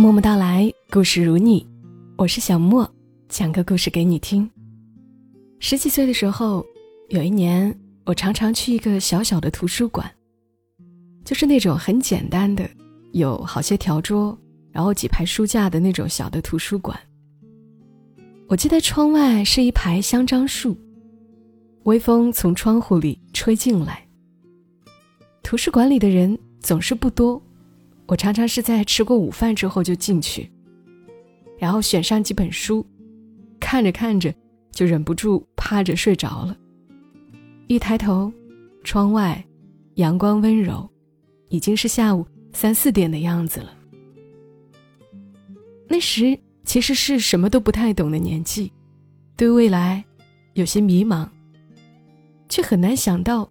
默默到来，故事如你，我是小莫，讲个故事给你听。十几岁的时候，有一年，我常常去一个小小的图书馆，就是那种很简单的，有好些条桌，然后几排书架的那种小的图书馆。我记得窗外是一排香樟树，微风从窗户里吹进来。图书馆里的人总是不多。我常常是在吃过午饭之后就进去，然后选上几本书，看着看着就忍不住趴着睡着了。一抬头，窗外阳光温柔，已经是下午三四点的样子了。那时其实是什么都不太懂的年纪，对未来有些迷茫，却很难想到，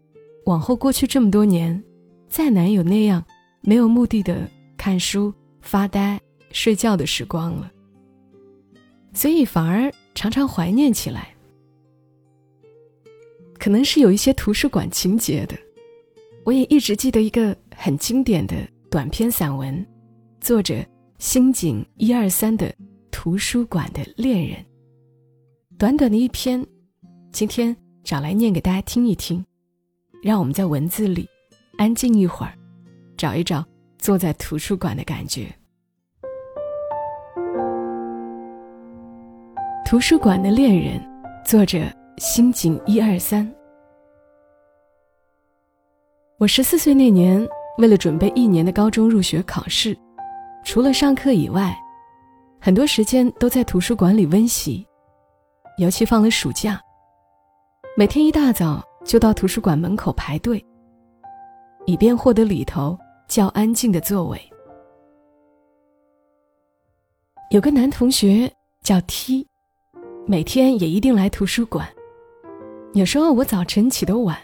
往后过去这么多年，再难有那样。没有目的的看书、发呆、睡觉的时光了，所以反而常常怀念起来。可能是有一些图书馆情节的，我也一直记得一个很经典的短篇散文，作者星井一二三的《图书馆的恋人》。短短的一篇，今天找来念给大家听一听，让我们在文字里安静一会儿。找一找坐在图书馆的感觉。图书馆的恋人，作者新井一二三。我十四岁那年，为了准备一年的高中入学考试，除了上课以外，很多时间都在图书馆里温习。尤其放了暑假，每天一大早就到图书馆门口排队，以便获得里头。较安静的座位，有个男同学叫 T，每天也一定来图书馆。有时候我早晨起得晚，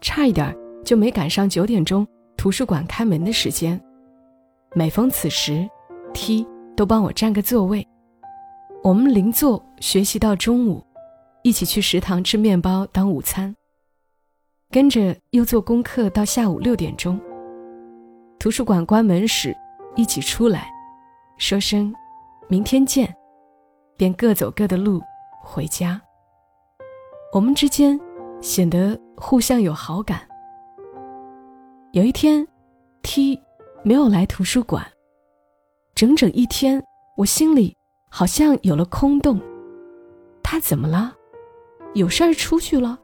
差一点就没赶上九点钟图书馆开门的时间。每逢此时，T 都帮我占个座位。我们邻座学习到中午，一起去食堂吃面包当午餐，跟着又做功课到下午六点钟。图书馆关门时，一起出来，说声“明天见”，便各走各的路回家。我们之间显得互相有好感。有一天，T 没有来图书馆，整整一天，我心里好像有了空洞。他怎么了？有事儿出去了，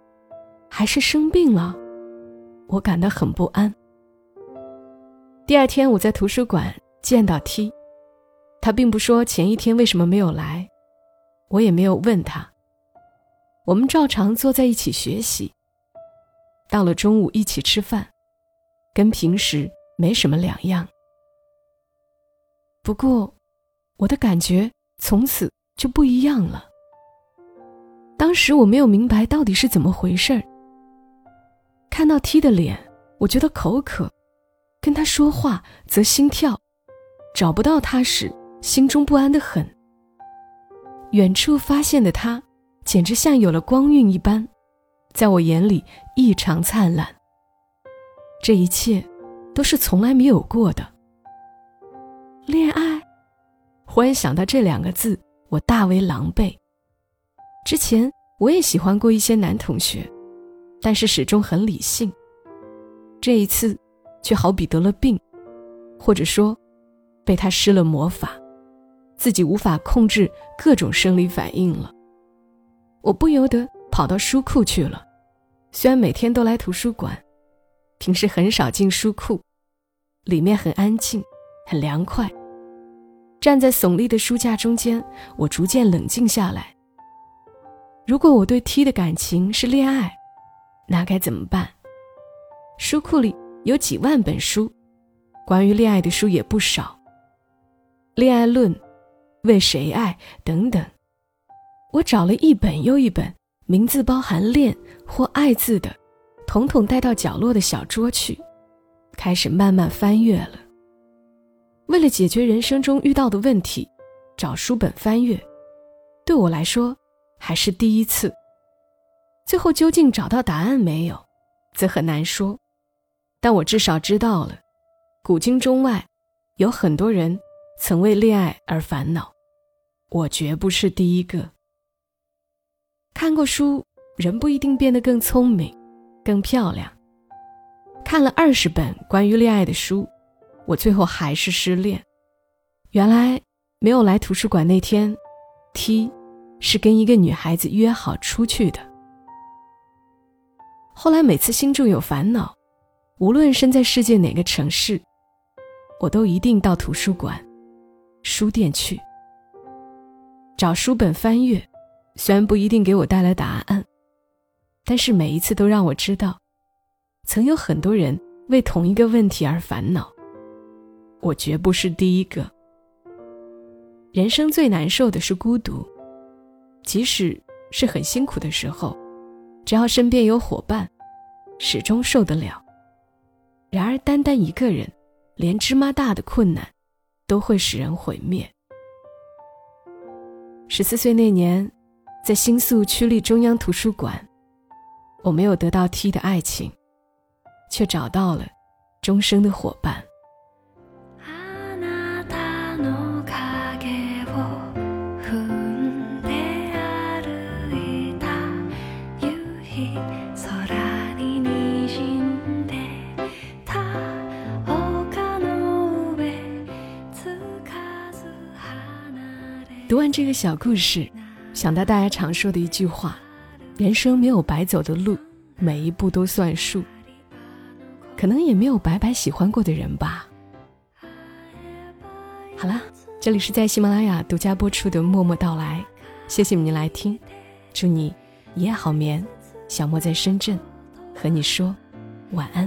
还是生病了？我感到很不安。第二天，我在图书馆见到 T，他并不说前一天为什么没有来，我也没有问他。我们照常坐在一起学习。到了中午一起吃饭，跟平时没什么两样。不过，我的感觉从此就不一样了。当时我没有明白到底是怎么回事儿。看到 T 的脸，我觉得口渴。跟他说话则心跳，找不到他时心中不安的很。远处发现的他，简直像有了光晕一般，在我眼里异常灿烂。这一切，都是从来没有过的。恋爱，忽然想到这两个字，我大为狼狈。之前我也喜欢过一些男同学，但是始终很理性。这一次。却好比得了病，或者说，被他施了魔法，自己无法控制各种生理反应了。我不由得跑到书库去了。虽然每天都来图书馆，平时很少进书库，里面很安静，很凉快。站在耸立的书架中间，我逐渐冷静下来。如果我对 T 的感情是恋爱，那该怎么办？书库里。有几万本书，关于恋爱的书也不少，《恋爱论》《为谁爱》等等，我找了一本又一本，名字包含“恋”或“爱”字的，统统带到角落的小桌去，开始慢慢翻阅了。为了解决人生中遇到的问题，找书本翻阅，对我来说还是第一次。最后究竟找到答案没有，则很难说。但我至少知道了，古今中外，有很多人曾为恋爱而烦恼，我绝不是第一个。看过书，人不一定变得更聪明、更漂亮。看了二十本关于恋爱的书，我最后还是失恋。原来没有来图书馆那天，T 是跟一个女孩子约好出去的。后来每次心中有烦恼，无论身在世界哪个城市，我都一定到图书馆、书店去找书本翻阅。虽然不一定给我带来答案，但是每一次都让我知道，曾有很多人为同一个问题而烦恼。我绝不是第一个。人生最难受的是孤独，即使是很辛苦的时候，只要身边有伙伴，始终受得了。然而，单单一个人，连芝麻大的困难，都会使人毁灭。十四岁那年。在新宿区立中央图书馆，我没有得到 T 的爱情，却找到了终生的伙伴。读完这个小故事。想到大家常说的一句话：“人生没有白走的路，每一步都算数。”可能也没有白白喜欢过的人吧。好了，这里是在喜马拉雅独家播出的《默默到来》，谢谢您来听，祝你一夜好眠。小莫在深圳，和你说晚安。